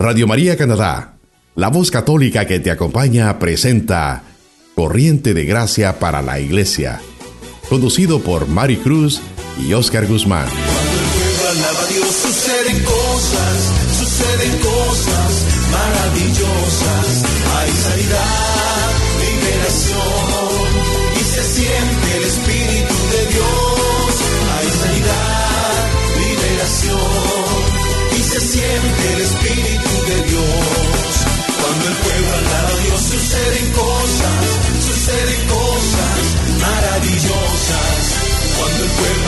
Radio María Canadá, la voz católica que te acompaña, presenta Corriente de Gracia para la Iglesia, conducido por Mari Cruz y Oscar Guzmán. suceden cosas, suceden cosas maravillosas. Hay sanidad,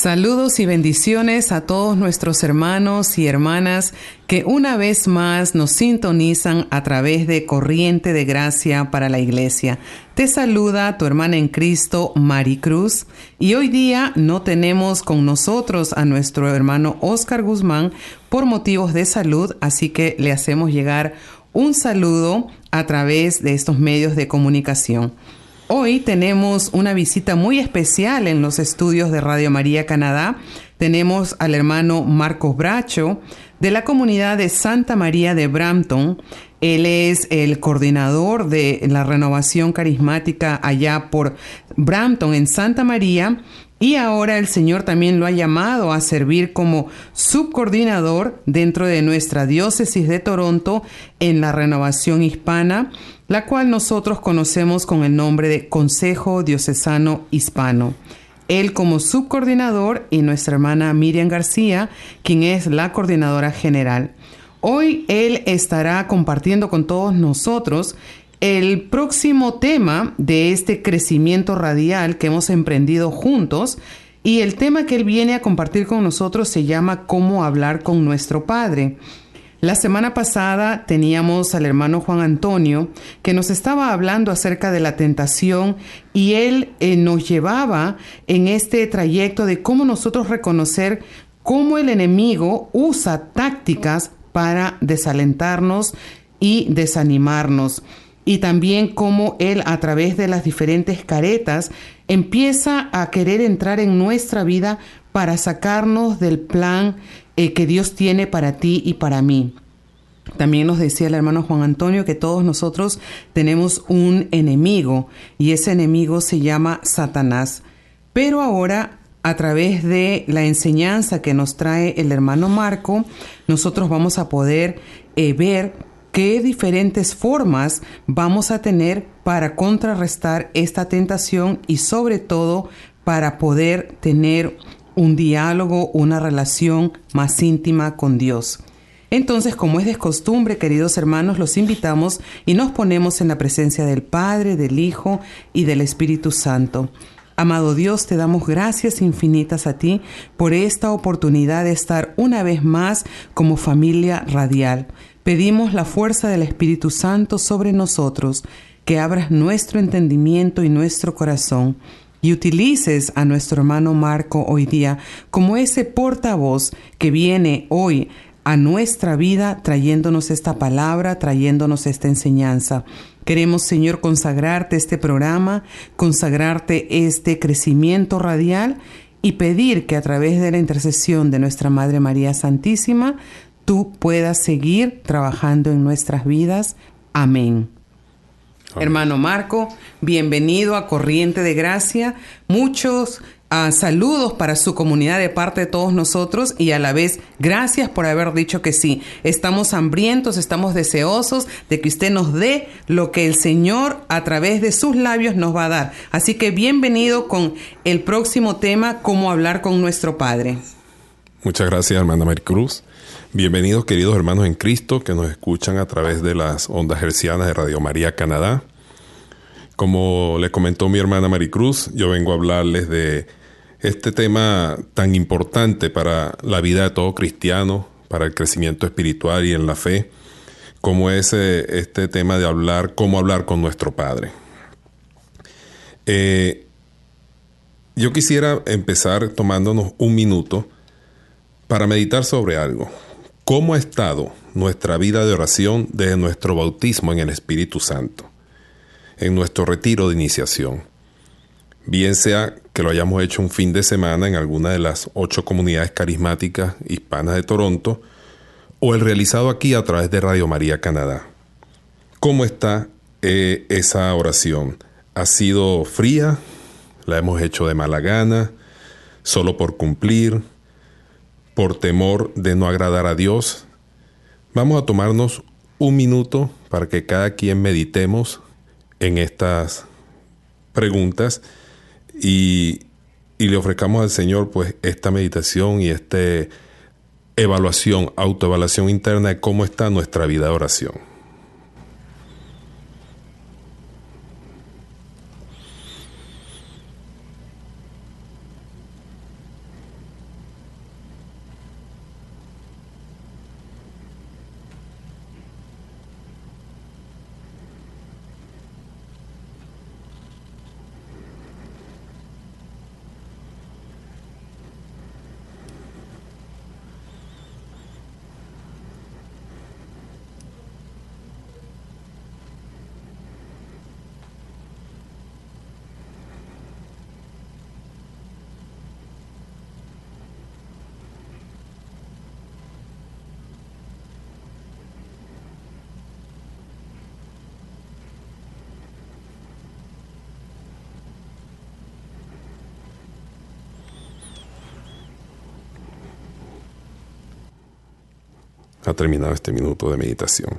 Saludos y bendiciones a todos nuestros hermanos y hermanas que una vez más nos sintonizan a través de Corriente de Gracia para la Iglesia. Te saluda tu hermana en Cristo, Mari Cruz, y hoy día no tenemos con nosotros a nuestro hermano Oscar Guzmán por motivos de salud, así que le hacemos llegar un saludo a través de estos medios de comunicación. Hoy tenemos una visita muy especial en los estudios de Radio María Canadá. Tenemos al hermano Marcos Bracho de la comunidad de Santa María de Brampton. Él es el coordinador de la renovación carismática allá por Brampton en Santa María. Y ahora el Señor también lo ha llamado a servir como subcoordinador dentro de nuestra diócesis de Toronto en la renovación hispana la cual nosotros conocemos con el nombre de Consejo Diocesano Hispano. Él como subcoordinador y nuestra hermana Miriam García, quien es la coordinadora general. Hoy él estará compartiendo con todos nosotros el próximo tema de este crecimiento radial que hemos emprendido juntos y el tema que él viene a compartir con nosotros se llama Cómo hablar con nuestro Padre. La semana pasada teníamos al hermano Juan Antonio que nos estaba hablando acerca de la tentación y él eh, nos llevaba en este trayecto de cómo nosotros reconocer cómo el enemigo usa tácticas para desalentarnos y desanimarnos y también cómo Él a través de las diferentes caretas empieza a querer entrar en nuestra vida para sacarnos del plan eh, que Dios tiene para ti y para mí. También nos decía el hermano Juan Antonio que todos nosotros tenemos un enemigo y ese enemigo se llama Satanás. Pero ahora, a través de la enseñanza que nos trae el hermano Marco, nosotros vamos a poder eh, ver qué diferentes formas vamos a tener para contrarrestar esta tentación y sobre todo para poder tener un diálogo, una relación más íntima con Dios. Entonces, como es de costumbre, queridos hermanos, los invitamos y nos ponemos en la presencia del Padre, del Hijo y del Espíritu Santo. Amado Dios, te damos gracias infinitas a ti por esta oportunidad de estar una vez más como familia radial. Pedimos la fuerza del Espíritu Santo sobre nosotros, que abras nuestro entendimiento y nuestro corazón y utilices a nuestro hermano Marco hoy día como ese portavoz que viene hoy a nuestra vida trayéndonos esta palabra, trayéndonos esta enseñanza. Queremos, Señor, consagrarte este programa, consagrarte este crecimiento radial y pedir que a través de la intercesión de nuestra Madre María Santísima, tú puedas seguir trabajando en nuestras vidas. Amén. Hermano Marco, bienvenido a Corriente de Gracia. Muchos ah, saludos para su comunidad de parte de todos nosotros y a la vez gracias por haber dicho que sí. Estamos hambrientos, estamos deseosos de que usted nos dé lo que el Señor a través de sus labios nos va a dar. Así que bienvenido con el próximo tema, cómo hablar con nuestro Padre. Muchas gracias, hermana Maricruz. Bienvenidos, queridos hermanos en Cristo que nos escuchan a través de las ondas hercianas de Radio María Canadá. Como le comentó mi hermana Maricruz, yo vengo a hablarles de este tema tan importante para la vida de todo cristiano, para el crecimiento espiritual y en la fe, como es eh, este tema de hablar, cómo hablar con nuestro Padre. Eh, yo quisiera empezar tomándonos un minuto para meditar sobre algo. ¿Cómo ha estado nuestra vida de oración desde nuestro bautismo en el Espíritu Santo? En nuestro retiro de iniciación. Bien sea que lo hayamos hecho un fin de semana en alguna de las ocho comunidades carismáticas hispanas de Toronto, o el realizado aquí a través de Radio María Canadá. ¿Cómo está eh, esa oración? ¿Ha sido fría? ¿La hemos hecho de mala gana? ¿Solo por cumplir? ¿Por temor de no agradar a Dios? Vamos a tomarnos un minuto para que cada quien meditemos en estas preguntas y, y le ofrezcamos al Señor pues esta meditación y este evaluación, autoevaluación interna de cómo está nuestra vida de oración. Ha terminado este minuto de meditación.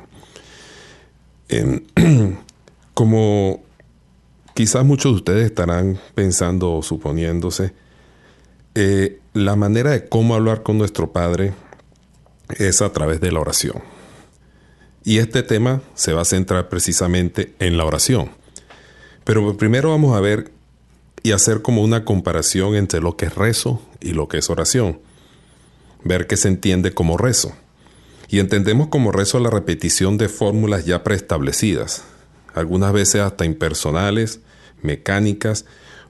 como quizás muchos de ustedes estarán pensando o suponiéndose, eh, la manera de cómo hablar con nuestro Padre es a través de la oración. Y este tema se va a centrar precisamente en la oración. Pero primero vamos a ver y hacer como una comparación entre lo que es rezo y lo que es oración. Ver qué se entiende como rezo y entendemos como rezo la repetición de fórmulas ya preestablecidas, algunas veces hasta impersonales, mecánicas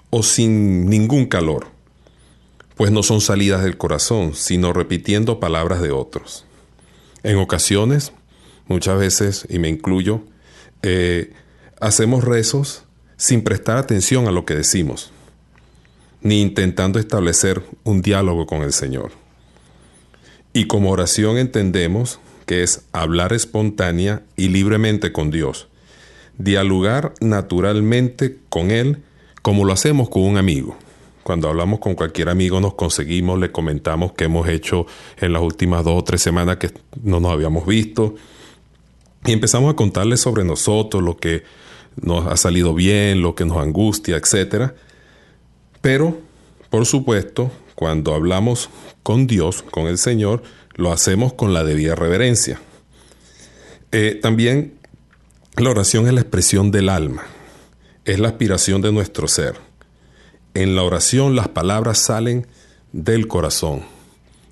o sin ningún calor, pues no son salidas del corazón, sino repitiendo palabras de otros. En ocasiones, muchas veces, y me incluyo, eh, hacemos rezos sin prestar atención a lo que decimos, ni intentando establecer un diálogo con el Señor. Y como oración entendemos que es hablar espontánea y libremente con Dios, dialogar naturalmente con Él como lo hacemos con un amigo. Cuando hablamos con cualquier amigo nos conseguimos, le comentamos qué hemos hecho en las últimas dos o tres semanas que no nos habíamos visto y empezamos a contarle sobre nosotros, lo que nos ha salido bien, lo que nos angustia, etc. Pero, por supuesto, cuando hablamos con Dios, con el Señor, lo hacemos con la debida reverencia. Eh, también la oración es la expresión del alma, es la aspiración de nuestro ser. En la oración las palabras salen del corazón,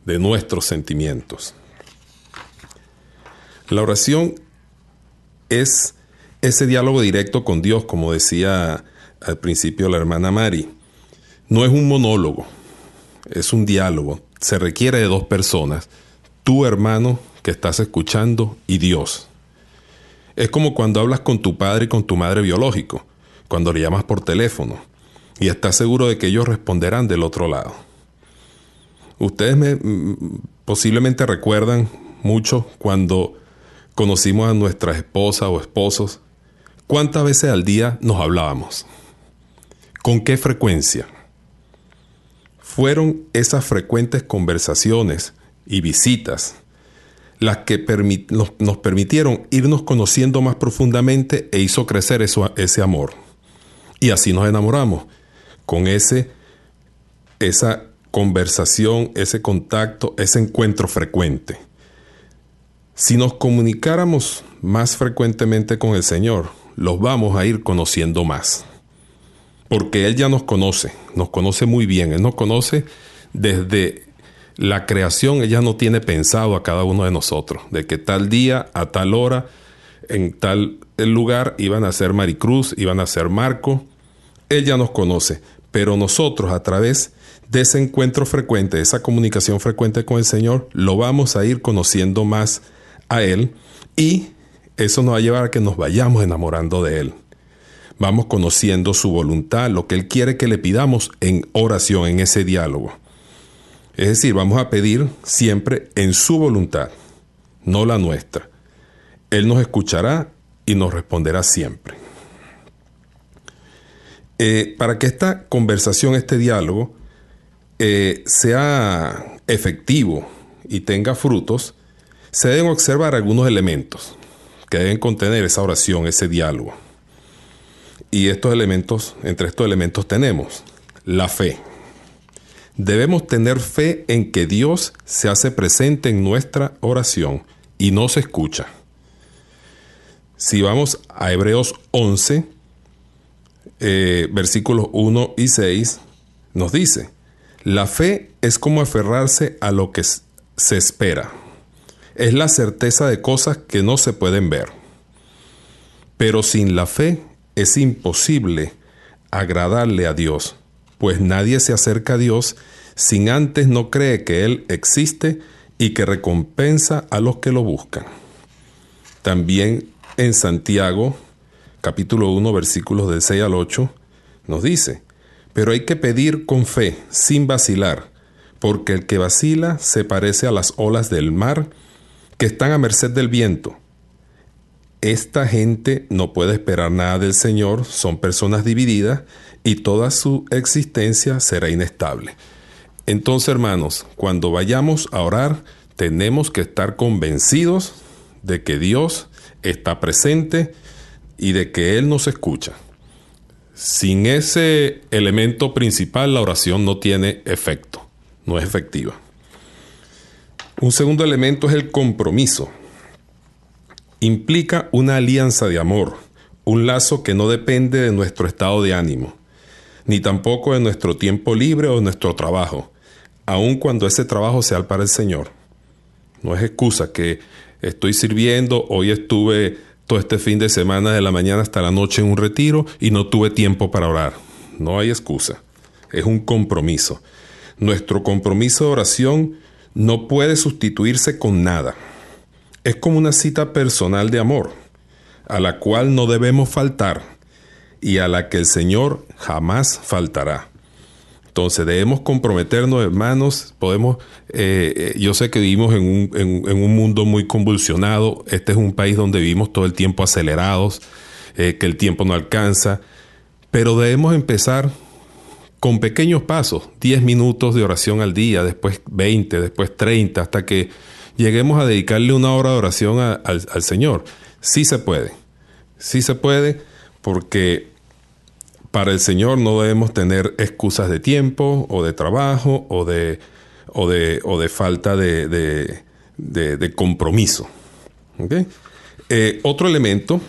de nuestros sentimientos. La oración es ese diálogo directo con Dios, como decía al principio la hermana Mari. No es un monólogo, es un diálogo. Se requiere de dos personas, tu hermano que estás escuchando y Dios. Es como cuando hablas con tu padre y con tu madre biológico, cuando le llamas por teléfono y estás seguro de que ellos responderán del otro lado. Ustedes me, posiblemente recuerdan mucho cuando conocimos a nuestras esposas o esposos. ¿Cuántas veces al día nos hablábamos? ¿Con qué frecuencia? Fueron esas frecuentes conversaciones y visitas las que nos, permitieron irnos conociendo más profundamente e hizo crecer ese amor. Y así nos enamoramos, con ese, esa conversación, ese contacto, ese encuentro frecuente. Si nos comunicáramos más frecuentemente con el Señor, los vamos a ir conociendo más porque Él ya nos conoce, nos conoce muy bien, Él nos conoce desde La creación, ella no tiene pensado a cada uno de nosotros, de que tal día, a tal hora, en tal lugar iban a ser Maricruz, iban a ser Marco. Él ya nos conoce, pero nosotros a través de ese encuentro frecuente, esa comunicación frecuente con el Señor, lo vamos a ir conociendo más a Él y eso nos va a llevar a que nos vayamos enamorando de Él. Vamos conociendo su voluntad, lo que Él quiere que le pidamos en oración, en ese diálogo. Es decir, vamos a pedir siempre en su voluntad, no la nuestra. Él nos escuchará y nos responderá siempre. Eh, para que esta conversación, este diálogo, eh, sea efectivo y tenga frutos, se deben observar algunos elementos que deben contener esa oración, ese diálogo. Y estos elementos, entre estos elementos tenemos la fe. Debemos tener fe en que Dios se hace presente en nuestra oración y nos escucha. Si vamos a Hebreos 11, eh, versículos 1 y 6, nos dice, la fe es como aferrarse a lo que se espera. Es la certeza de cosas que no se pueden ver. Pero sin la fe es imposible agradarle a Dios, pues nadie se acerca a Dios sin antes no cree que Él existe y que recompensa a los que lo buscan. También en Santiago, capítulo 1, versículos del 6 al 8, nos dice, pero hay que pedir con fe, sin vacilar, porque el que vacila se parece a las olas del mar que están a merced del viento. Esta gente no puede esperar nada del Señor, son personas divididas y toda su existencia será inestable. Entonces, hermanos, cuando vayamos a orar, tenemos que estar convencidos de que Dios está presente y de que Él nos escucha. Sin ese elemento principal, la oración no tiene efecto, no es efectiva. Un segundo elemento es el compromiso. Implica una alianza de amor, un lazo que no depende de nuestro estado de ánimo, ni tampoco de nuestro tiempo libre o nuestro trabajo, aun cuando ese trabajo sea para el Señor. No es excusa que estoy sirviendo, hoy estuve todo este fin de semana de la mañana hasta la noche en un retiro y no tuve tiempo para orar. No hay excusa, es un compromiso. Nuestro compromiso de oración no puede sustituirse con nada. Es como una cita personal de amor, a la cual no debemos faltar y a la que el Señor jamás faltará. Entonces debemos comprometernos, hermanos. Podemos, eh, eh, yo sé que vivimos en un, en, un, mundo muy convulsionado. Este es un país donde vivimos todo el tiempo acelerados, eh, que el tiempo no alcanza. Pero debemos empezar con pequeños pasos, 10 minutos de oración al día, después 20, después 30, hasta que lleguemos a dedicarle una hora de oración al, Señor. Sí se puede, sí se puede, porque para el Señor no debemos tener excusas de tiempo o de trabajo o de, o de, o de falta de, de, compromiso. Eh, otro elemento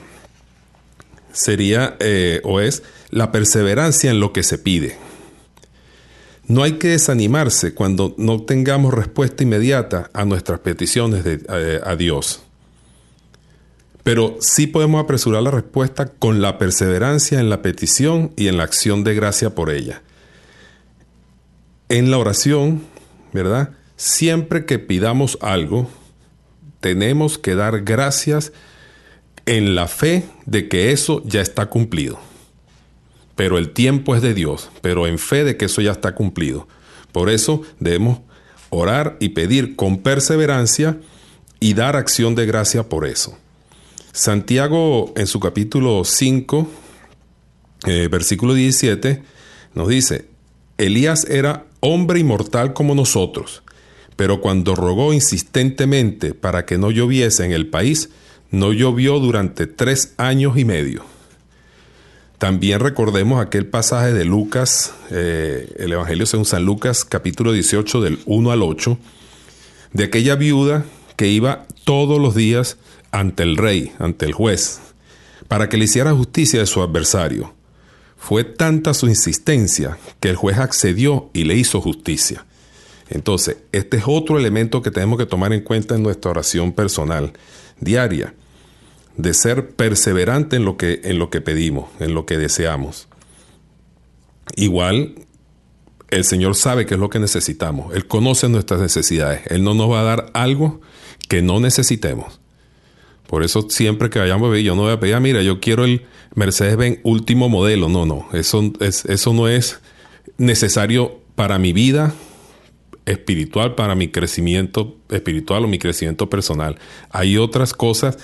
sería eh, o es la perseverancia en lo que se pide. No hay que desanimarse cuando no tengamos respuesta inmediata a nuestras peticiones de, eh, a Dios. Pero sí podemos apresurar la respuesta con la perseverancia en la petición y en la acción de gracia por ella. En la oración, ¿verdad? Siempre que pidamos algo, tenemos que dar gracias en la fe de que eso ya está cumplido. Pero el tiempo es de Dios, pero en fe de que eso ya está cumplido. Por eso debemos orar y pedir con perseverancia y dar acción de gracia por eso. Santiago en su capítulo 5, eh, versículo 17, nos dice, Elías era hombre inmortal como nosotros, pero cuando rogó insistentemente para que no lloviese en el país, no llovió durante tres años y medio. También recordemos aquel pasaje de Lucas, eh, el Evangelio según San Lucas, capítulo 18, del 1 al 8, de aquella viuda que iba todos los días ante el rey, ante el juez, para que le hiciera justicia de su adversario. Fue tanta su insistencia que el juez accedió y le hizo justicia. Entonces, este es otro elemento que tenemos que tomar en cuenta en nuestra oración personal diaria, de ser perseverante en lo que, en lo que pedimos, en lo que deseamos. Igual, el Señor sabe qué es lo que necesitamos, Él conoce nuestras necesidades, Él no nos va a dar algo que no necesitemos. Por eso siempre que vayamos a ver, yo no voy a pedir, ah, mira, yo quiero el Mercedes-Benz último modelo. No, no, eso, es, eso no es necesario para mi vida espiritual, para mi crecimiento espiritual o mi crecimiento personal. Hay otras cosas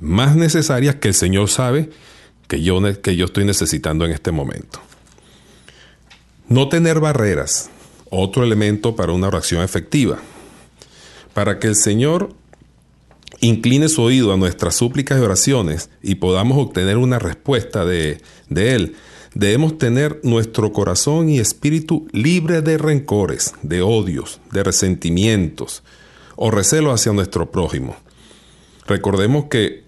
más necesarias que el Señor sabe que yo, que yo estoy necesitando en este momento. No tener barreras, otro elemento para una oración efectiva. Para que el Señor incline su oído a nuestras súplicas y oraciones y podamos obtener una respuesta de, de Él, debemos tener nuestro corazón y espíritu libre de rencores, de odios, de resentimientos o recelos hacia nuestro prójimo. Recordemos que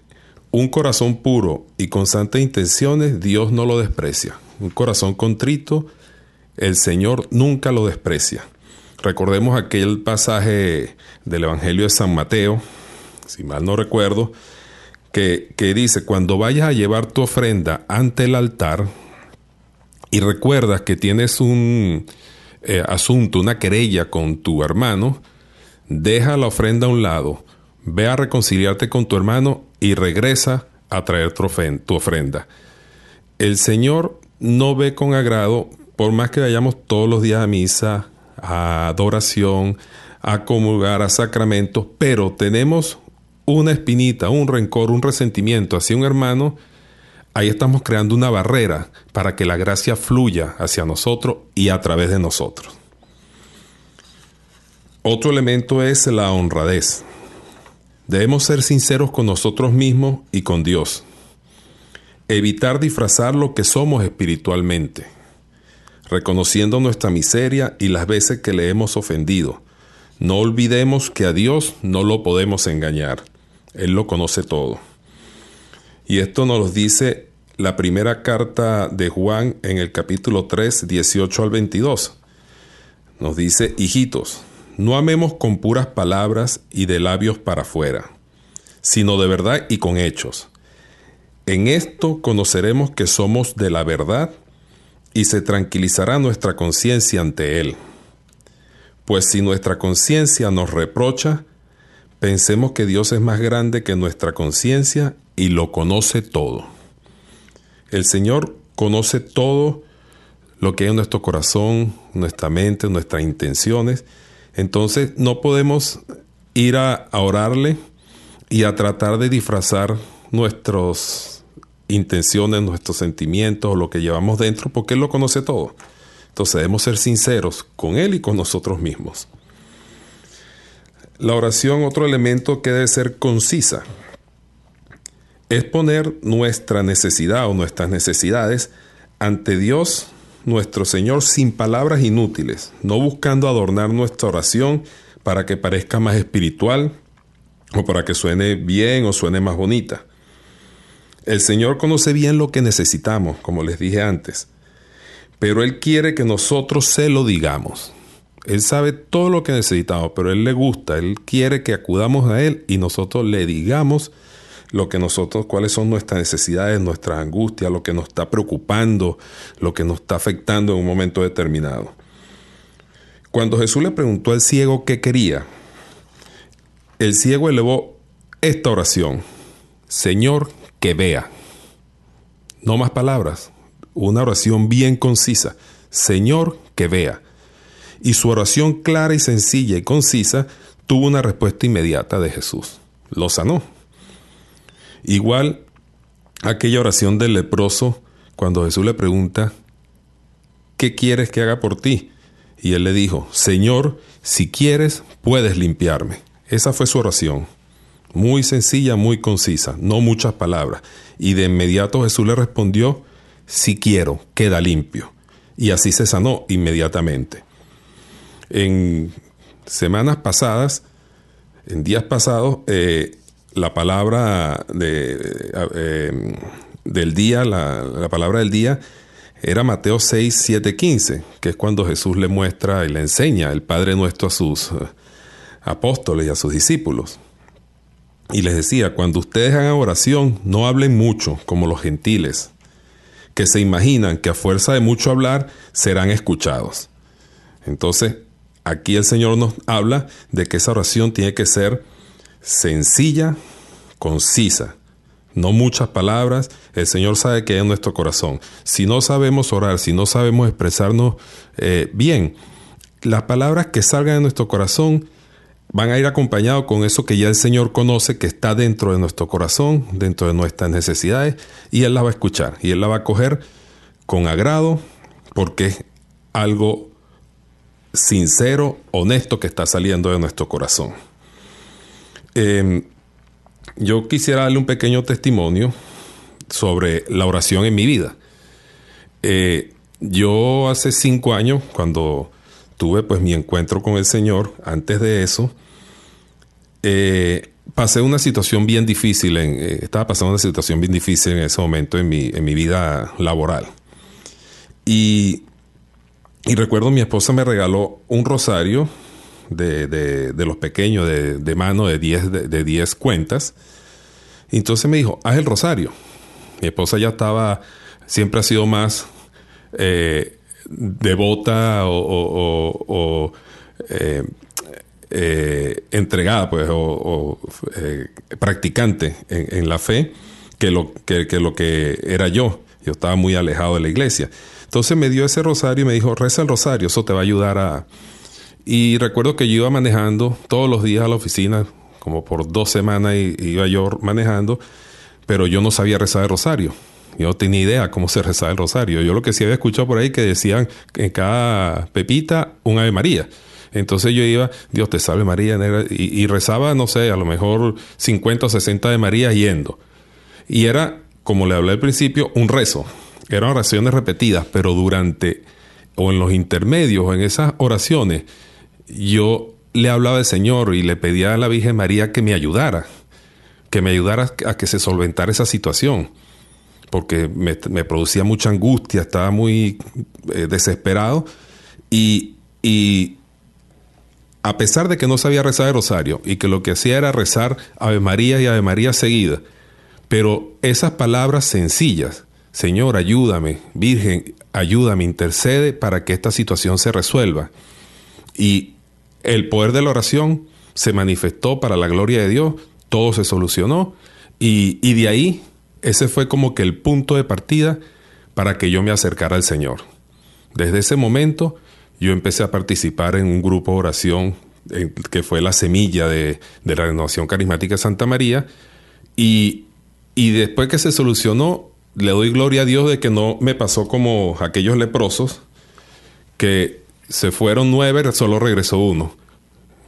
un corazón puro y con santas intenciones Dios no lo desprecia. Un corazón contrito, el Señor nunca lo desprecia. Recordemos aquel pasaje del Evangelio de San Mateo, si mal no recuerdo, que, dice, cuando vayas a llevar tu ofrenda ante el altar y recuerdas que tienes un eh, asunto, una querella con tu hermano, deja la ofrenda a un lado, ve a reconciliarte con tu hermano y regresa a traer tu ofrenda. El Señor no ve con agrado, por más que vayamos todos los días a misa, a adoración, a comulgar, a sacramentos, pero tenemos una espinita, un rencor, un resentimiento hacia un hermano, ahí estamos creando una barrera para que la gracia fluya hacia nosotros y a través de nosotros. Otro elemento es la honradez. Debemos ser sinceros con nosotros mismos y con Dios. Evitar disfrazar lo que somos espiritualmente, reconociendo nuestra miseria y las veces que le hemos ofendido. No olvidemos que a Dios no lo podemos engañar. Él lo conoce todo. Y esto nos lo dice la primera carta de Juan en el capítulo 3, 18 al 22. Nos dice, hijitos, no amemos con puras palabras y de labios para afuera, sino de verdad y con hechos. En esto conoceremos que somos de la verdad y se tranquilizará nuestra conciencia ante Él. Pues si nuestra conciencia nos reprocha, Pensemos que Dios es más grande que nuestra conciencia y lo conoce todo. El Señor conoce todo lo que hay en nuestro corazón, nuestra mente, nuestras intenciones. Entonces no podemos ir a, orarle y a tratar de disfrazar nuestras intenciones, nuestros sentimientos lo que llevamos dentro, porque Él lo conoce todo. Entonces debemos ser sinceros con Él y con nosotros mismos. La oración, otro elemento que debe ser concisa, es poner nuestra necesidad o nuestras necesidades ante Dios nuestro Señor sin palabras inútiles, no buscando adornar nuestra oración para que parezca más espiritual o para que suene bien o suene más bonita. El Señor conoce bien lo que necesitamos, como les dije antes, pero Él quiere que nosotros se lo digamos. Él sabe todo lo que necesitamos, pero Él le gusta, Él quiere que acudamos a Él y nosotros le digamos lo que nosotros, cuáles son nuestras necesidades, nuestras angustias, lo que nos está preocupando, lo que nos está afectando en un momento determinado. Cuando Jesús le preguntó al ciego qué quería, el ciego elevó esta oración, Señor, que vea. No más palabras, una oración bien concisa, Señor, que vea y su oración clara y sencilla y concisa tuvo una respuesta inmediata de Jesús. Lo sanó. Igual aquella oración del leproso cuando Jesús le pregunta, ¿qué quieres que haga por ti? Y él le dijo, Señor, si quieres, puedes limpiarme. Esa fue su oración. Muy sencilla, muy concisa, no muchas palabras. Y de inmediato Jesús le respondió, si quiero, queda limpio. Y así se sanó inmediatamente en semanas pasadas, en días pasados, eh, la palabra de, eh, del día, la, palabra del día, era Mateo 6, 7, 15, que es cuando Jesús le muestra y le enseña el Padre Nuestro a sus eh, apóstoles y a sus discípulos. Y les decía, cuando ustedes hagan oración, no hablen mucho como los gentiles, que se imaginan que a fuerza de mucho hablar serán escuchados. Entonces, aquí el Señor nos habla de que esa oración tiene que ser sencilla, concisa, no muchas palabras. El Señor sabe que hay en nuestro corazón. Si no sabemos orar, si no sabemos expresarnos eh, bien, las palabras que salgan de nuestro corazón van a ir acompañados con eso que ya el Señor conoce, que está dentro de nuestro corazón, dentro de nuestras necesidades, y Él la va a escuchar, y Él la va a coger con agrado, porque es algo sincero, honesto que está saliendo de nuestro corazón. Em, yo quisiera darle un pequeño testimonio sobre la oración en mi vida. Eh, yo hace cinco años, cuando tuve pues mi encuentro con el Señor, antes de eso, eh, pasé una situación bien difícil, eh, estaba pasando una situación bien difícil en ese momento en mi, en mi vida laboral. Y, y, recuerdo mi esposa me regaló un rosario de, de, los pequeños, de, de mano de 10 de, diez cuentas. Y entonces me dijo, haz el rosario. Mi esposa ya estaba, siempre ha sido más eh, devota o, eh, eh, entregada, pues, o, practicante en, la fe que lo que, que lo que era yo. Yo estaba muy alejado de la iglesia. Entonces me dio ese rosario y me dijo, reza el rosario, eso te va a ayudar a, y recuerdo que yo iba manejando todos los días a la oficina, como por dos semanas iba yo manejando, pero yo no sabía rezar el rosario. Yo no tenía idea cómo se rezaba el rosario. Yo lo que sí había escuchado por ahí que decían en cada pepita un Ave María. Entonces yo iba, Dios te salve María, y, y, rezaba, no sé, a lo mejor 50 o 60 de María yendo. Y era, como le hablé al principio, un rezo. Eran oraciones repetidas, pero durante o en los intermedios, o en esas oraciones, yo le hablaba al Señor y le pedía a la Virgen María que me ayudara, que me ayudara a que se solventara esa situación, porque me, producía mucha angustia, estaba muy eh, desesperado y, y a pesar de que no sabía rezar el rosario y que lo que hacía era rezar Ave María y Ave María seguida, pero esas palabras sencillas, Señor, ayúdame, Virgen, ayúdame, intercede para que esta situación se resuelva. Y el poder de la oración se manifestó para la gloria de Dios, todo se solucionó y, de ahí ese fue como que el punto de partida para que yo me acercara al Señor. Desde ese momento yo empecé a participar en un grupo de oración que fue la semilla de, la renovación carismática de Santa María y, y después que se solucionó le doy gloria a Dios de que no me pasó como aquellos leprosos que se fueron nueve, solo regresó uno.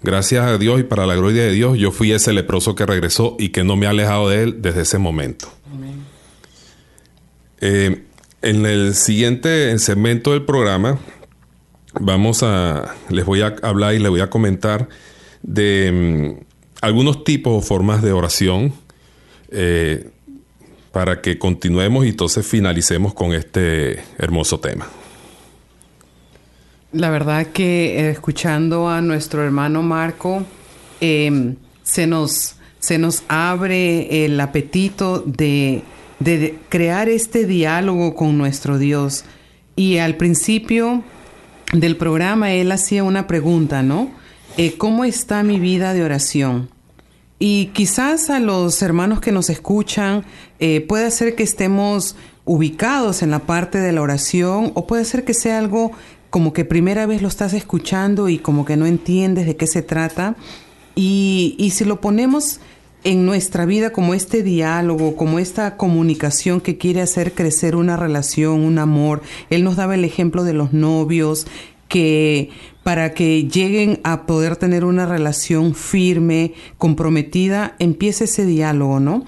Gracias a Dios y para la gloria de Dios, yo fui ese leproso que regresó y que no me ha alejado de él desde ese momento. Eh, en el siguiente segmento del programa, vamos a, les voy a hablar y les voy a comentar de mm, algunos tipos o formas de oración eh, para que continuemos y entonces finalicemos con este hermoso tema. La verdad que eh, escuchando a nuestro hermano Marco, em, se, nos, se nos abre el apetito de, de, crear este diálogo con nuestro Dios. Y al principio del programa él hacía una pregunta, ¿no? Eh, ¿Cómo está mi vida de oración? Y quizás a los hermanos que nos escuchan eh, puede ser que estemos ubicados en la parte de la oración o puede ser que sea algo como que primera vez lo estás escuchando y como que no entiendes de qué se trata. Y, y si lo ponemos en nuestra vida como este diálogo, como esta comunicación que quiere hacer crecer una relación, un amor. Él nos daba el ejemplo de los novios que para que lleguen a poder tener una relación firme, comprometida, empiece ese diálogo, ¿no?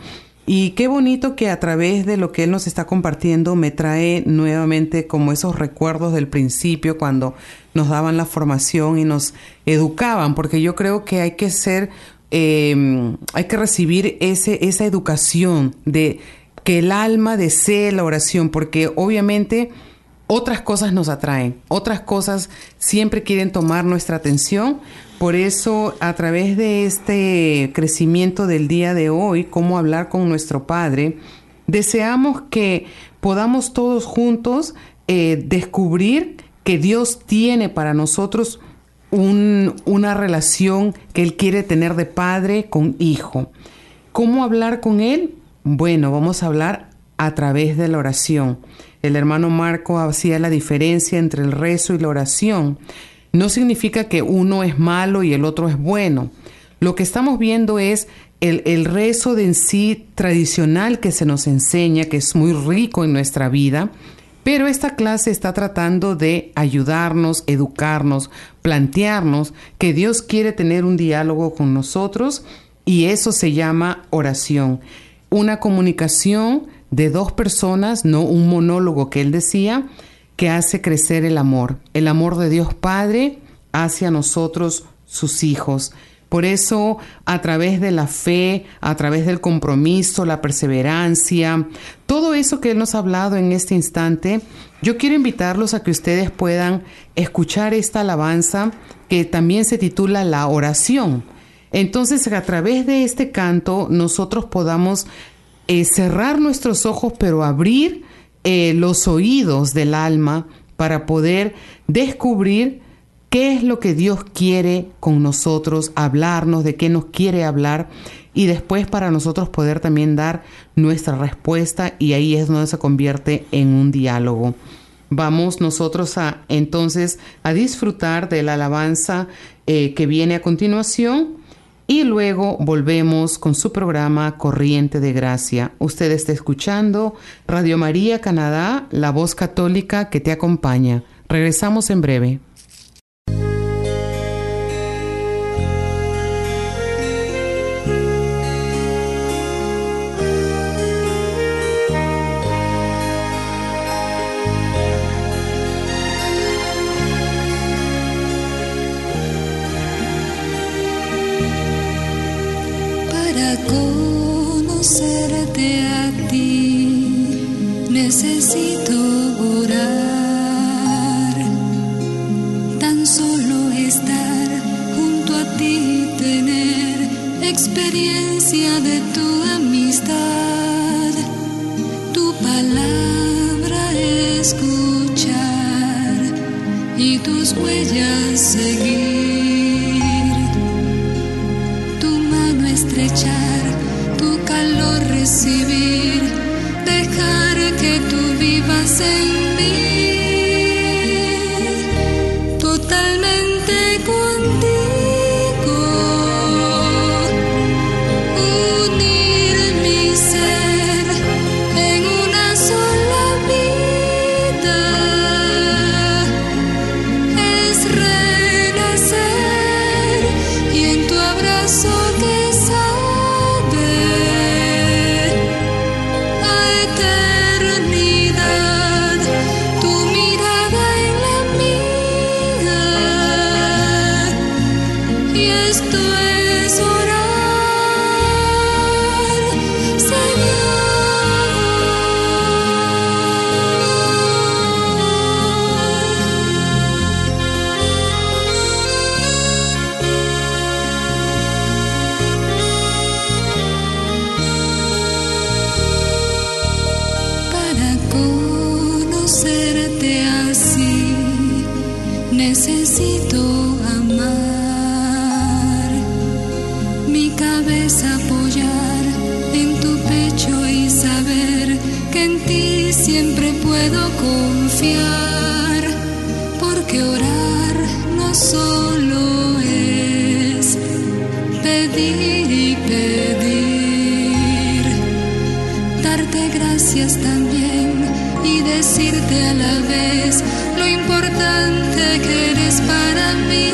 Y qué bonito que a través de lo que él nos está compartiendo me trae nuevamente como esos recuerdos del principio cuando nos daban la formación y nos educaban, porque yo creo que hay que ser, em, hay que recibir ese, esa educación de que el alma desee la oración, porque obviamente otras cosas nos atraen, otras cosas siempre quieren tomar nuestra atención. Por eso, a través de este crecimiento del día de hoy, cómo hablar con nuestro Padre, deseamos que podamos todos juntos eh, descubrir que Dios tiene para nosotros una relación que Él quiere tener de padre con hijo. ¿Cómo hablar con Él? Bueno, vamos a hablar a través de la oración. El hermano Marco hacía la diferencia entre el rezo y la oración. No significa que uno es malo y el otro es bueno. Lo que estamos viendo es el, el, rezo de en sí tradicional que se nos enseña, que es muy rico en nuestra vida, pero esta clase está tratando de ayudarnos, educarnos, plantearnos que Dios quiere tener un diálogo con nosotros y eso se llama oración. Una comunicación de dos personas, no un monólogo que él decía, que hace crecer el amor, el amor de Dios Padre hacia nosotros, sus hijos. Por eso, a través de la fe, a través del compromiso, la perseverancia, todo eso que Él nos ha hablado en este instante, yo quiero invitarlos a que ustedes puedan escuchar esta alabanza que también se titula La oración. Entonces, a través de este canto, nosotros podamos eh, cerrar nuestros ojos, pero abrir eh, los oídos del alma para poder descubrir qué es lo que Dios quiere con nosotros, hablarnos, de qué nos quiere hablar y después para nosotros poder también dar nuestra respuesta y ahí es donde se convierte en un diálogo. Vamos nosotros a entonces a disfrutar de la alabanza eh, que viene a continuación y luego volvemos con su programa Corriente de Gracia. Usted está escuchando Radio María Canadá, la voz católica que te acompaña. Regresamos en breve. Escuchar y tus huellas seguir, tu mano estrechar, tu calor recibir dejar que tú vivas en pedir y pedir, darte gracias también y decirte a la vez lo importante que eres para mí,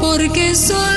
porque solo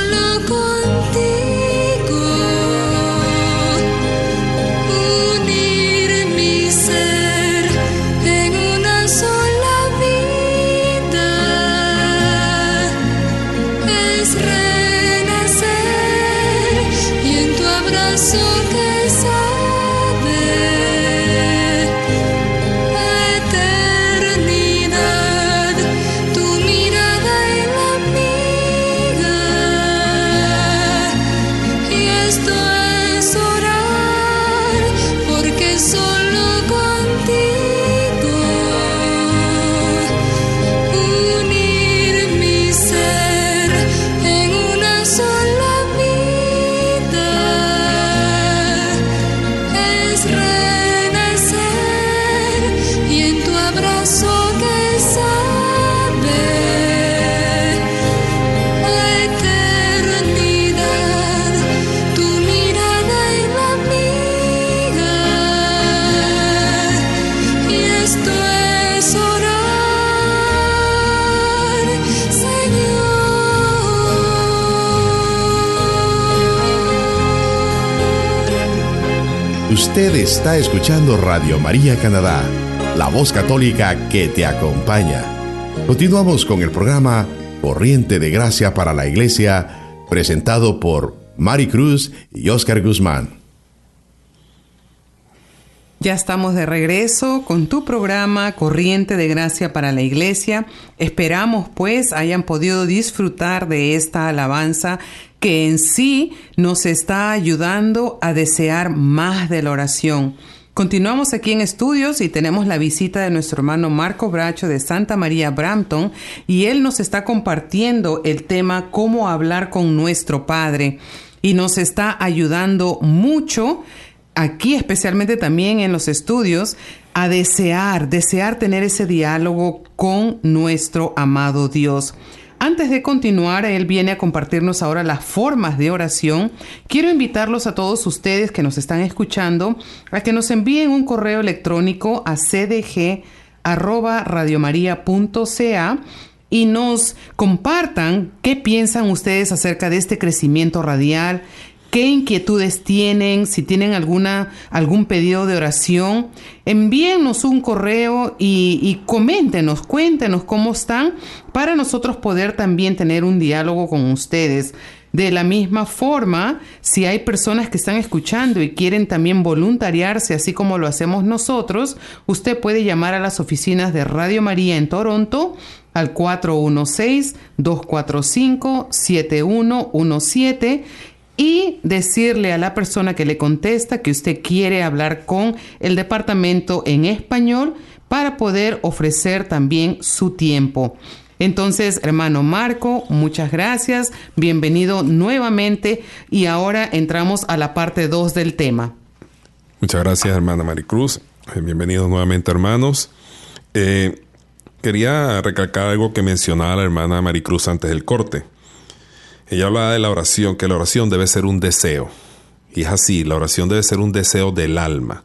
Usted está escuchando Radio María Canadá, la voz católica que te acompaña. Continuamos con el programa Corriente de Gracia para la Iglesia, presentado por Mari Cruz y Oscar Guzmán. Ya estamos de regreso con tu programa Corriente de Gracia para la Iglesia. Esperamos pues hayan podido disfrutar de esta alabanza que en sí nos está ayudando a desear más de la oración. Continuamos aquí en estudios y tenemos la visita de nuestro hermano Marco Bracho de Santa María Brampton y él nos está compartiendo el tema cómo hablar con nuestro Padre y nos está ayudando mucho aquí especialmente también en los estudios, a desear, desear tener ese diálogo con nuestro amado Dios. Antes de continuar, Él viene a compartirnos ahora las formas de oración. Quiero invitarlos a todos ustedes que nos están escuchando a que nos envíen un correo electrónico a cdg.radiomaria.ca y nos compartan qué piensan ustedes acerca de este crecimiento radial, qué inquietudes tienen, si tienen alguna, algún pedido de oración, envíennos un correo y, y, coméntenos, cuéntenos cómo están para nosotros poder también tener un diálogo con ustedes. De la misma forma, si hay personas que están escuchando y quieren también voluntariarse, así como lo hacemos nosotros, usted puede llamar a las oficinas de Radio María en Toronto al 416-245-7117 y decirle a la persona que le contesta que usted quiere hablar con el departamento en español para poder ofrecer también su tiempo. Entonces, hermano Marco, muchas gracias, bienvenido nuevamente y ahora entramos a la parte 2 del tema. Muchas gracias, hermana Maricruz. Eh, bienvenidos nuevamente, hermanos. Eh, quería recalcar algo que mencionaba la hermana Maricruz antes del corte. Ella hablaba de la oración, que la oración debe ser un deseo. Y es así, la oración debe ser un deseo del alma.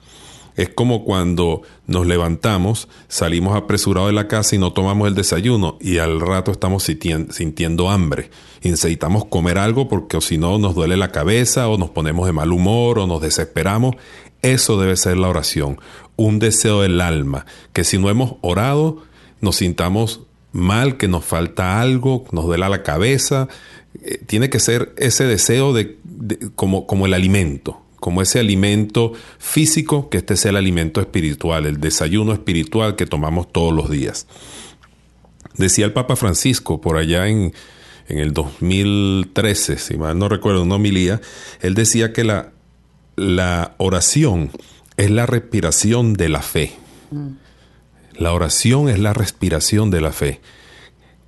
Es como cuando nos levantamos, salimos apresurados de la casa y no tomamos el desayuno y al rato estamos sintiendo hambre. Y necesitamos comer algo porque si no nos duele la cabeza o nos ponemos de mal humor o nos desesperamos. Eso debe ser la oración, un deseo del alma, que si no hemos orado nos sintamos mal, que nos falta algo, nos duela la cabeza, eh, tiene que ser ese deseo de, como, como el alimento, como ese alimento físico, que este sea el alimento espiritual, el desayuno espiritual que tomamos todos los días. Decía el Papa Francisco por allá en, en el 2013, si mal no recuerdo, una homilía, él decía que la, la oración es la respiración de la fe. Mm. La oración es la respiración de la fe.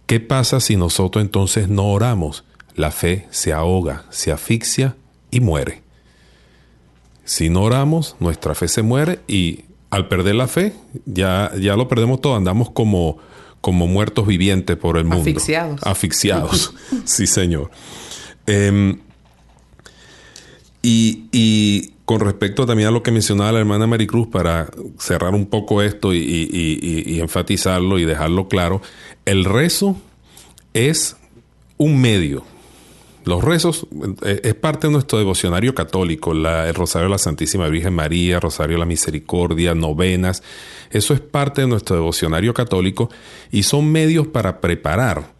¿Qué pasa si nosotros entonces no oramos? La fe se ahoga, se asfixia y muere. Si no oramos, nuestra fe se muere y al perder la fe, ya, ya lo perdemos todo, andamos como, como muertos vivientes por el mundo. Asfixiados. Asfixiados, sí señor. Em, y, con respecto también a lo que mencionaba la hermana Maricruz, para cerrar un poco esto y, y enfatizarlo y dejarlo claro, el rezo es un medio, los rezos eh, es parte de nuestro devocionario católico, el Rosario de la Santísima Virgen María, Rosario de la Misericordia, novenas. Eso es parte de nuestro devocionario católico y son medios para preparar,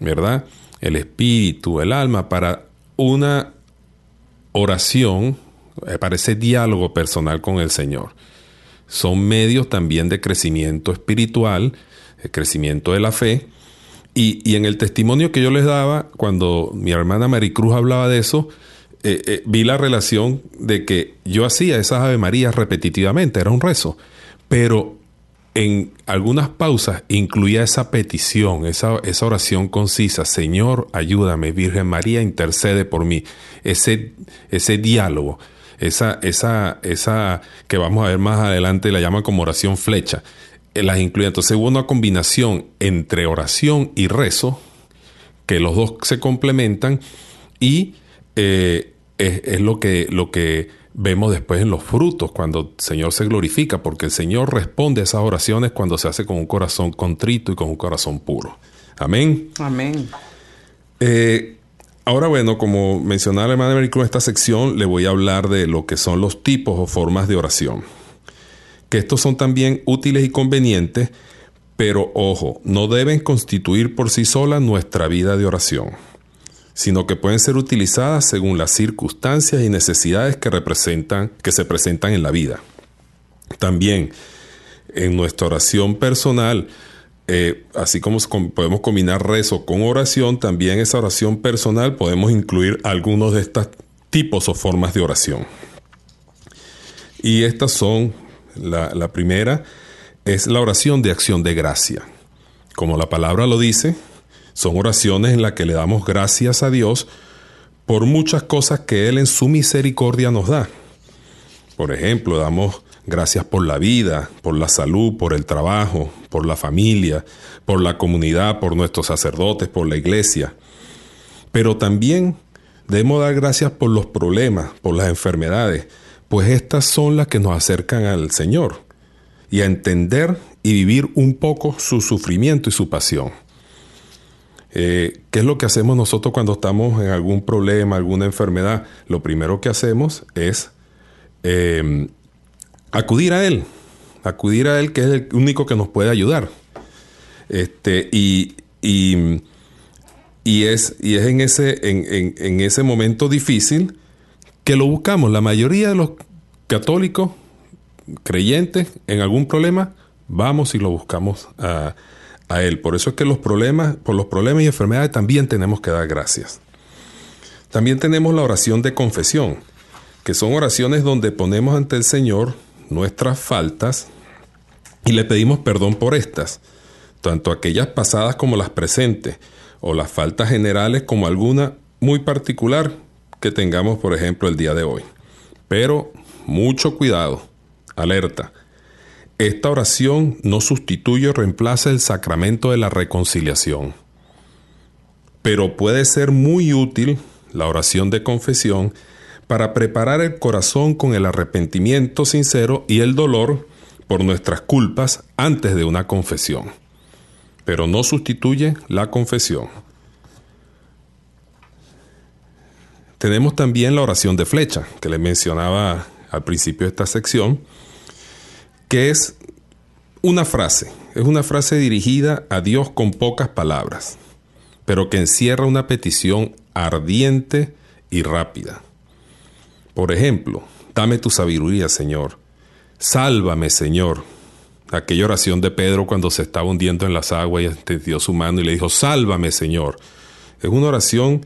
¿verdad? El espíritu, el alma para una oración, eh, para ese diálogo personal con el Señor. Son medios también de crecimiento espiritual, de crecimiento de la fe y, en el testimonio que yo les daba, cuando mi hermana Maricruz hablaba de eso, eh, eh, vi la relación de que yo hacía esas Ave Marías repetitivamente, era un rezo, pero en algunas pausas incluía esa petición, esa, esa oración concisa, Señor, ayúdame, Virgen María, intercede por mí, ese, ese diálogo, esa, esa, esa que vamos a ver más adelante, la llaman como oración flecha, las incluía. Entonces hubo una combinación entre oración y rezo, que los dos se complementan y eh, es, lo que, lo que vemos después en los frutos, cuando el Señor se glorifica, porque el Señor responde a esas oraciones cuando se hace con un corazón contrito y con un corazón puro. Amén. Amén. Eh, ahora, bueno, como mencionaba la hermana América en esta sección, le voy a hablar de lo que son los tipos o formas de oración. Que estos son también útiles y convenientes, pero ojo, no deben constituir por sí solas nuestra vida de oración sino que pueden ser utilizadas según las circunstancias y necesidades que representan, que se presentan en la vida. También en nuestra oración personal, eh, así como podemos combinar rezo con oración, también esa oración personal podemos incluir algunos de estos tipos o formas de oración. Y estas son, la, primera es la oración de acción de gracia. Como la palabra lo dice, son oraciones en las que le damos gracias a Dios por muchas cosas que Él en su misericordia nos da. Por ejemplo, damos gracias por la vida, por la salud, por el trabajo, por la familia, por la comunidad, por nuestros sacerdotes, por la iglesia. Pero también debemos dar gracias por los problemas, por las enfermedades, pues estas son las que nos acercan al Señor y a entender y vivir un poco su sufrimiento y su pasión. Eh, ¿Qué es lo que hacemos nosotros cuando estamos en algún problema, alguna enfermedad? Lo primero que hacemos es eh, acudir a Él, acudir a Él que es el único que nos puede ayudar. Este, y, y, es, y es en, ese, en, en, ese momento difícil que lo buscamos. La mayoría de los católicos creyentes en algún problema, vamos y lo buscamos a a Él. Por eso es que los problemas, por los problemas y enfermedades también tenemos que dar gracias. También tenemos la oración de confesión, que son oraciones donde ponemos ante el Señor nuestras faltas y le pedimos perdón por estas, tanto aquellas pasadas como las presentes, o las faltas generales como alguna muy particular que tengamos, por ejemplo, el día de hoy. Pero mucho cuidado, alerta. Esta oración no sustituye o reemplaza el sacramento de la reconciliación, pero puede ser muy útil la oración de confesión para preparar el corazón con el arrepentimiento sincero y el dolor por nuestras culpas antes de una confesión, pero no sustituye la confesión. Tenemos también la oración de flecha, que le mencionaba al principio de esta sección, que es una frase, es una frase dirigida a Dios con pocas palabras, pero que encierra una petición ardiente y rápida. Por ejemplo, dame tu sabiduría, Señor. Sálvame, Señor. Aquella oración de Pedro cuando se estaba hundiendo en las aguas y extendió su mano y le dijo, sálvame, Señor. Es una oración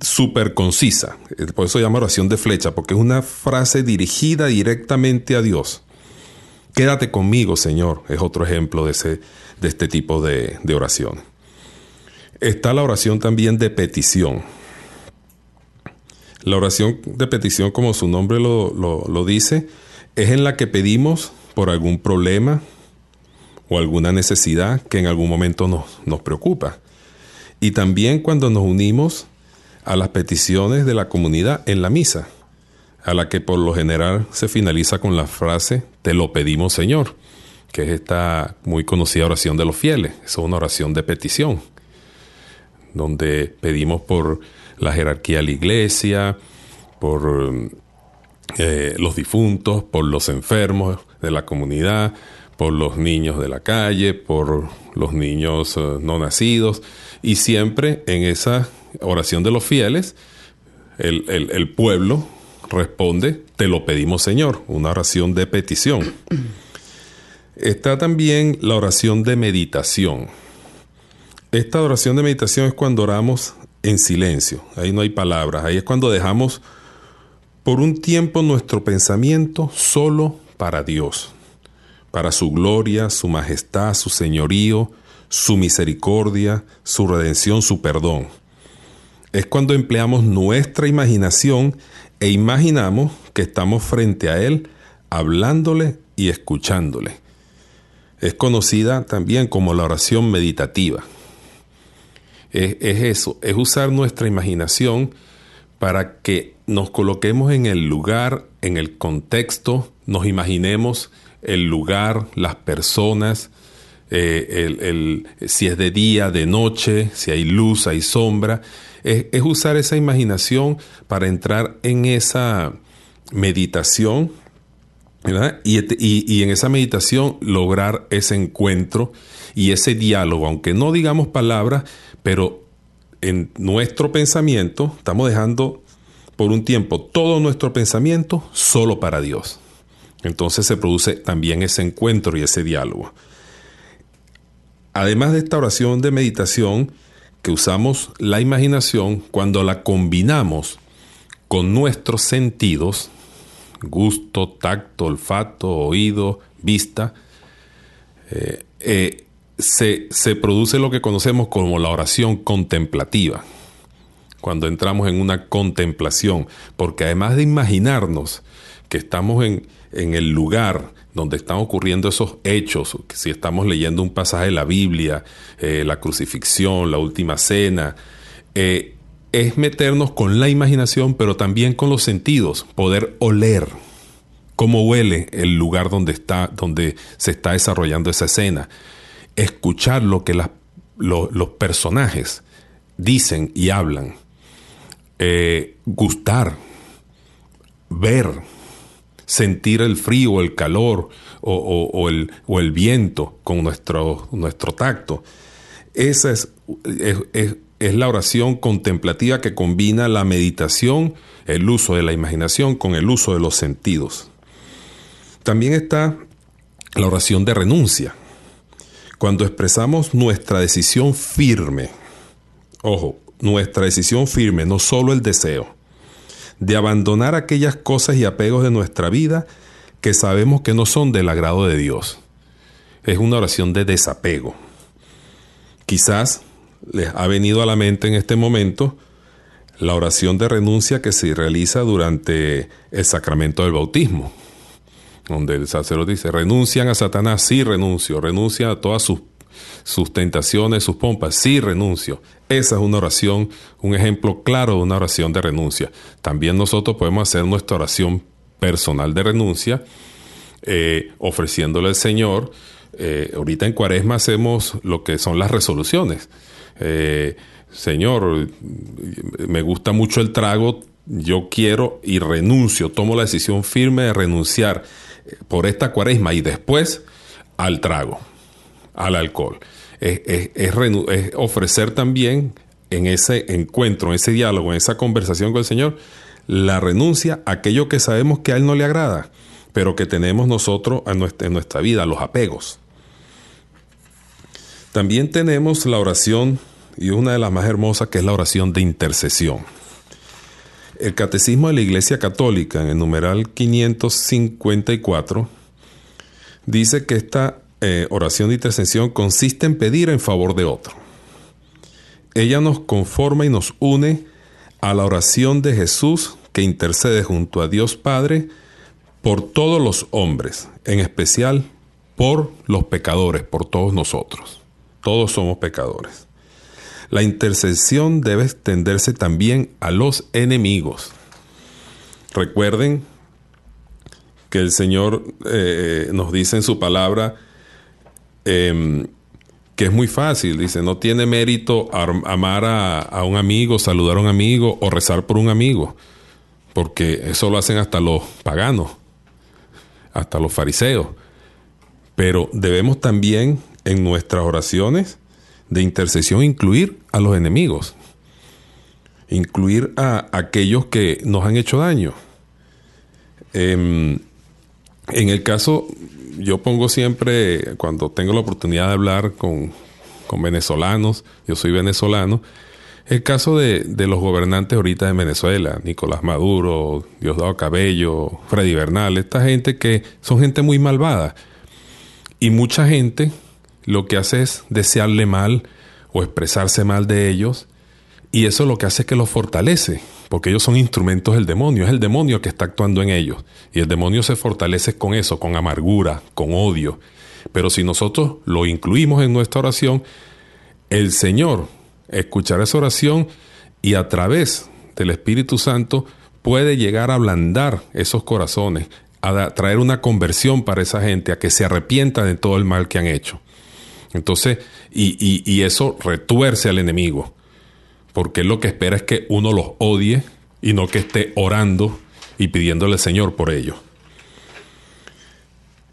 súper concisa. Por eso llama oración de flecha, porque es una frase dirigida directamente a Dios. Quédate conmigo, Señor, es otro ejemplo de, ese, de este tipo de, oración. Está la oración también de petición. La oración de petición, como su nombre lo, dice, es en la que pedimos por algún problema o alguna necesidad que en algún momento nos, nos preocupa. Y también cuando nos unimos a las peticiones de la comunidad en la misa a la que por lo general se finaliza con la frase Te lo pedimos Señor, que es esta muy conocida oración de los fieles. Es una oración de petición, donde pedimos por la jerarquía de la iglesia, por eh, los difuntos, por los enfermos de la comunidad, por los niños de la calle, por los niños eh, no nacidos, y siempre en esa oración de los fieles, el, el pueblo responde, te lo pedimos Señor, una oración de petición. Está también la oración de meditación. Esta oración de meditación es cuando oramos en silencio, ahí no hay palabras, ahí es cuando dejamos por un tiempo nuestro pensamiento solo para Dios, para su gloria, su majestad, su señorío, su misericordia, su redención, su perdón. Es cuando empleamos nuestra imaginación e imaginamos que estamos frente a Él, hablándole y escuchándole. Es conocida también como la oración meditativa. Es, eso, es usar nuestra imaginación para que nos coloquemos en el lugar, en el contexto, nos imaginemos el lugar, las personas, eh, si es de día, de noche, si hay luz, hay sombra. Es, usar esa imaginación para entrar en esa meditación y, y, en esa meditación lograr ese encuentro y ese diálogo, aunque no digamos palabras, pero en nuestro pensamiento estamos dejando por un tiempo todo nuestro pensamiento solo para Dios. Entonces se produce también ese encuentro y ese diálogo. Además de esta oración de meditación, que usamos la imaginación, cuando la combinamos con nuestros sentidos, gusto, tacto, olfato, oído, vista, eh, eh, se, se produce lo que conocemos como la oración contemplativa. Cuando entramos en una contemplación, porque además de imaginarnos que estamos en, en el lugar donde están ocurriendo esos hechos, si estamos leyendo un pasaje de la Biblia, eh, la crucifixión, la última cena, es meternos con la imaginación, pero también con los sentidos, poder oler cómo huele el lugar donde está, donde se está desarrollando esa escena, escuchar lo que los personajes dicen y hablan, eh, gustar, ver, sentir el frío, el calor o, el, o el, viento con nuestro, nuestro tacto. Esa es, es es la oración contemplativa que combina la meditación, el uso de la imaginación con el uso de los sentidos. También está la oración de renuncia. Cuando expresamos nuestra decisión firme, ojo, nuestra decisión firme, no solo el deseo, de abandonar aquellas cosas y apegos de nuestra vida que sabemos que no son del agrado de Dios. Es una oración de desapego. Quizás les ha venido a la mente en este momento la oración de renuncia que se realiza durante el sacramento del bautismo, donde el sacerdote dice, renuncian a Satanás, sí renuncio, renuncia a todas sus, sus tentaciones, sus pompas, sí renuncio. Esa es una oración, un ejemplo claro de una oración de renuncia. También nosotros podemos hacer nuestra oración personal de renuncia, eh, ofreciéndole al Señor. Eh, ahorita en Cuaresma hacemos lo que son las resoluciones eh, Señor, me gusta mucho el trago, yo quiero y renuncio, tomo la decisión firme de renunciar por esta cuaresma y después al trago, al alcohol. Es, es, ofrecer también en ese encuentro, en ese diálogo, en esa conversación con el Señor, la renuncia a aquello que sabemos que a Él no le agrada, pero que tenemos nosotros en nuestra vida, los apegos. También tenemos la oración y una de las más hermosas que es la oración de intercesión. El Catecismo de la Iglesia Católica, en el numeral 554, dice que esta eh, oración de intercesión consiste en pedir en favor de otro. Ella nos conforma y nos une a la oración de Jesús que intercede junto a Dios Padre por todos los hombres, en especial por los pecadores, por todos nosotros. Todos somos pecadores. La intercesión debe extenderse también a los enemigos. Recuerden que el Señor eh, nos dice en su palabra em, que es muy fácil. Dice, no tiene mérito amar a, un amigo, saludar a un amigo o rezar por un amigo, porque eso lo hacen hasta los paganos, hasta los fariseos. Pero debemos también en nuestras oraciones de intercesión incluir a los enemigos, incluir a aquellos que nos han hecho daño. Em, en el caso, yo pongo siempre, cuando tengo la oportunidad de hablar con, venezolanos, yo soy venezolano, El caso de, de, los gobernantes ahorita en Venezuela, Nicolás Maduro, Diosdado Cabello, Freddy Bernal, esta gente que son gente muy malvada. Y mucha gente lo que hace es desearle mal o expresarse mal de ellos. Y eso lo que hace es que los fortalece, porque ellos son instrumentos del demonio. Es el demonio que está actuando en ellos. Y el demonio se fortalece con eso, con amargura, con odio. Pero si nosotros lo incluimos en nuestra oración, el Señor escuchar esa oración y a través del Espíritu Santo puede llegar a ablandar esos corazones, a traer una conversión para esa gente, a que se arrepienta de todo el mal que han hecho. Entonces, y, eso retuerce al enemigo, porque lo que espera es que uno los odie y no que esté orando y pidiéndole al Señor por ello.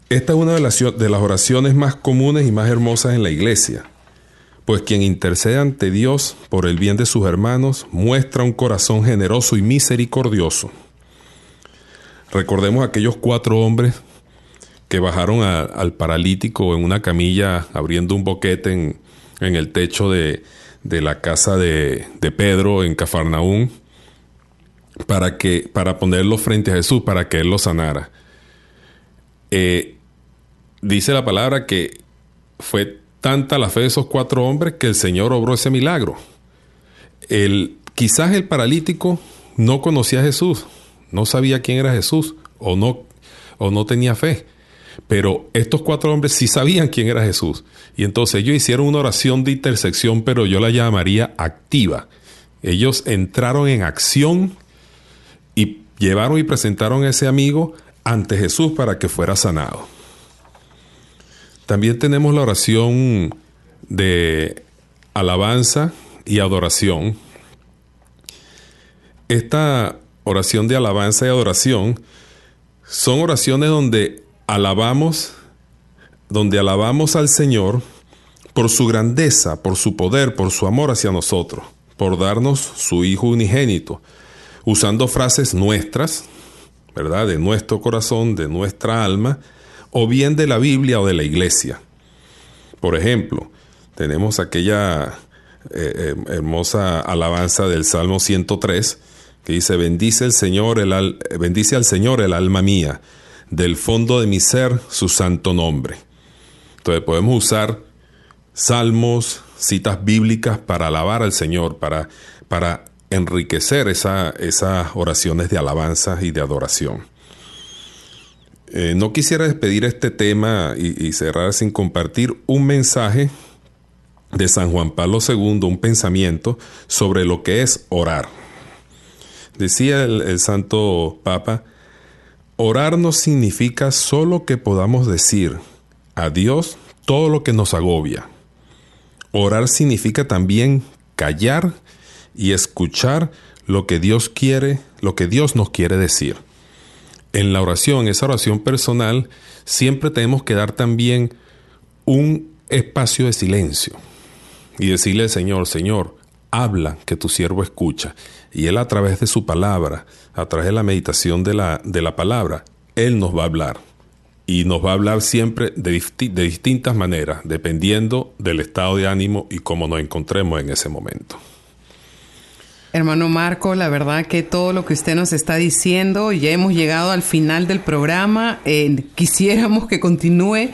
Esta es una de las, de las oraciones más comunes y más hermosas en la iglesia pues quien intercede ante Dios por el bien de sus hermanos muestra un corazón generoso y misericordioso. Recordemos aquellos cuatro hombres que bajaron al paralítico en una camilla abriendo un boquete en, el techo de, la casa de, Pedro en Cafarnaún para, que, para ponerlo frente a Jesús, para que Él lo sanara. Eh, dice la palabra que fue tanta la fe de esos cuatro hombres que el Señor obró ese milagro. El, quizás el paralítico no conocía a Jesús, no sabía quién era Jesús o no, o no tenía fe. Pero estos cuatro hombres sí sabían quién era Jesús. Y entonces ellos hicieron una oración de intersección, pero yo la llamaría activa. Ellos entraron en acción y llevaron y presentaron a ese amigo ante Jesús para que fuera sanado. También tenemos la oración de alabanza y adoración. Esta oración de alabanza y adoración son oraciones donde alabamos, donde alabamos al Señor por su grandeza, por su poder, por su amor hacia nosotros, por darnos su Hijo unigénito, usando frases nuestras, ¿verdad? De nuestro corazón, de nuestra alma, o bien de la Biblia o de la iglesia. Por ejemplo, tenemos aquella eh, eh, hermosa alabanza del Salmo 103 que dice, bendice, el Señor el bendice al Señor el alma mía, del fondo de mi ser su santo nombre. Entonces podemos usar salmos, citas bíblicas para alabar al Señor, para, para enriquecer esa, esas oraciones de alabanza y de adoración. Eh, no quisiera despedir este tema y, cerrar sin compartir un mensaje de San Juan Pablo II, un pensamiento sobre lo que es orar. Decía el, Santo Papa, orar no significa solo que podamos decir a Dios todo lo que nos agobia. Orar significa también callar y escuchar lo que Dios quiere, lo que Dios nos quiere decir en la oración, esa oración personal, siempre tenemos que dar también un espacio de silencio y decirle Señor, Señor, habla que tu siervo escucha. Y Él a través de su palabra, a través de la meditación de la, de la palabra, Él nos va a hablar. Y nos va a hablar siempre de, de distintas maneras, dependiendo del estado de ánimo y cómo nos encontremos en ese momento. Hermano Marco, la verdad que todo lo que usted nos está diciendo, ya hemos llegado al final del programa, eh, quisiéramos que continúe,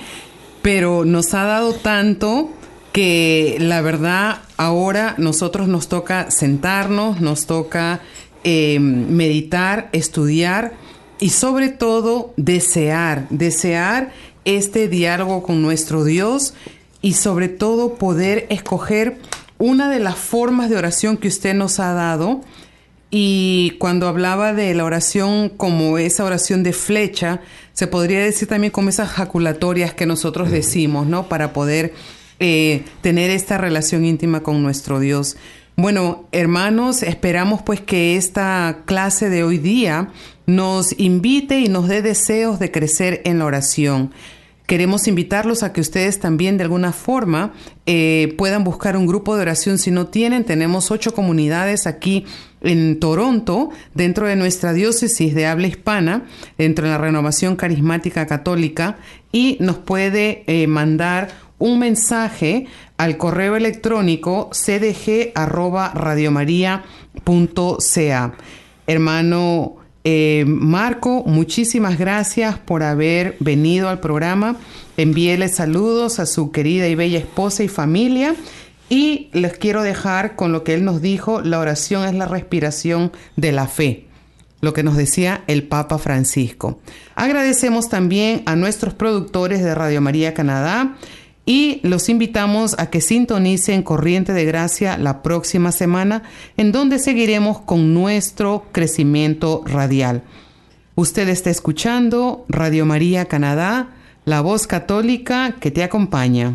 pero nos ha dado tanto que la verdad ahora nosotros nos toca sentarnos, nos toca eh, meditar, estudiar y sobre todo desear, desear este diálogo con nuestro Dios y sobre todo poder escoger una de las formas de oración que usted nos ha dado y cuando hablaba de la oración como esa oración de flecha, se podría decir también como esas jaculatorias que nosotros decimos, ¿no? Para poder eh, tener esta relación íntima con nuestro Dios. Bueno, hermanos, esperamos pues que esta clase de hoy día nos invite y nos dé deseos de crecer en la oración. Queremos invitarlos a que ustedes también de alguna forma eh, puedan buscar un grupo de oración. Si no tienen, tenemos ocho comunidades aquí en Toronto, dentro de nuestra diócesis de habla hispana, dentro de la renovación carismática católica, y nos puede eh, mandar un mensaje al correo electrónico cdg.radiomaría.ca. Hermano eh, Marco, muchísimas gracias por haber venido al programa. Envíele saludos a su querida y bella esposa y familia. Y les quiero dejar con lo que él nos dijo, la oración es la respiración de la fe, lo que nos decía el Papa Francisco. Agradecemos también a nuestros productores de Radio María Canadá, y los invitamos a que sintonicen Corriente de Gracia la próxima semana, en donde seguiremos con nuestro crecimiento radial. Usted está escuchando Radio María Canadá, la voz católica que te acompaña.